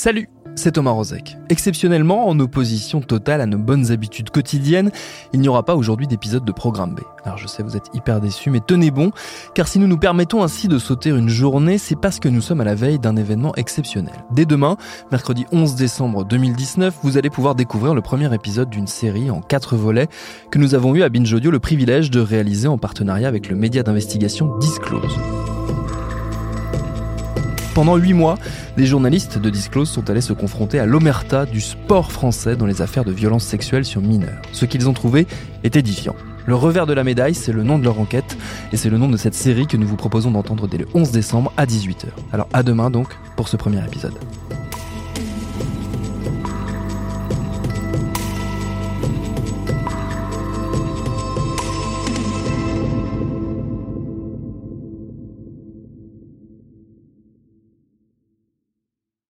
Salut c'est Thomas Rozek. Exceptionnellement, en opposition totale à nos bonnes habitudes quotidiennes, il n'y aura pas aujourd'hui d'épisode de Programme B. Alors je sais, vous êtes hyper déçus, mais tenez bon, car si nous nous permettons ainsi de sauter une journée, c'est parce que nous sommes à la veille d'un événement exceptionnel. Dès demain, mercredi 11 décembre 2019, vous allez pouvoir découvrir le premier épisode d'une série en quatre volets que nous avons eu à Binge Audio le privilège de réaliser en partenariat avec le média d'investigation Disclose. Pendant huit mois, les journalistes de Disclose sont allés se confronter à l'omerta du sport français dans les affaires de violences sexuelles sur mineurs. Ce qu'ils ont trouvé est édifiant. Le revers de la médaille, c'est le nom de leur enquête, et c'est le nom de cette série que nous vous proposons d'entendre dès le 11 décembre à 18h. Alors à demain donc pour ce premier épisode.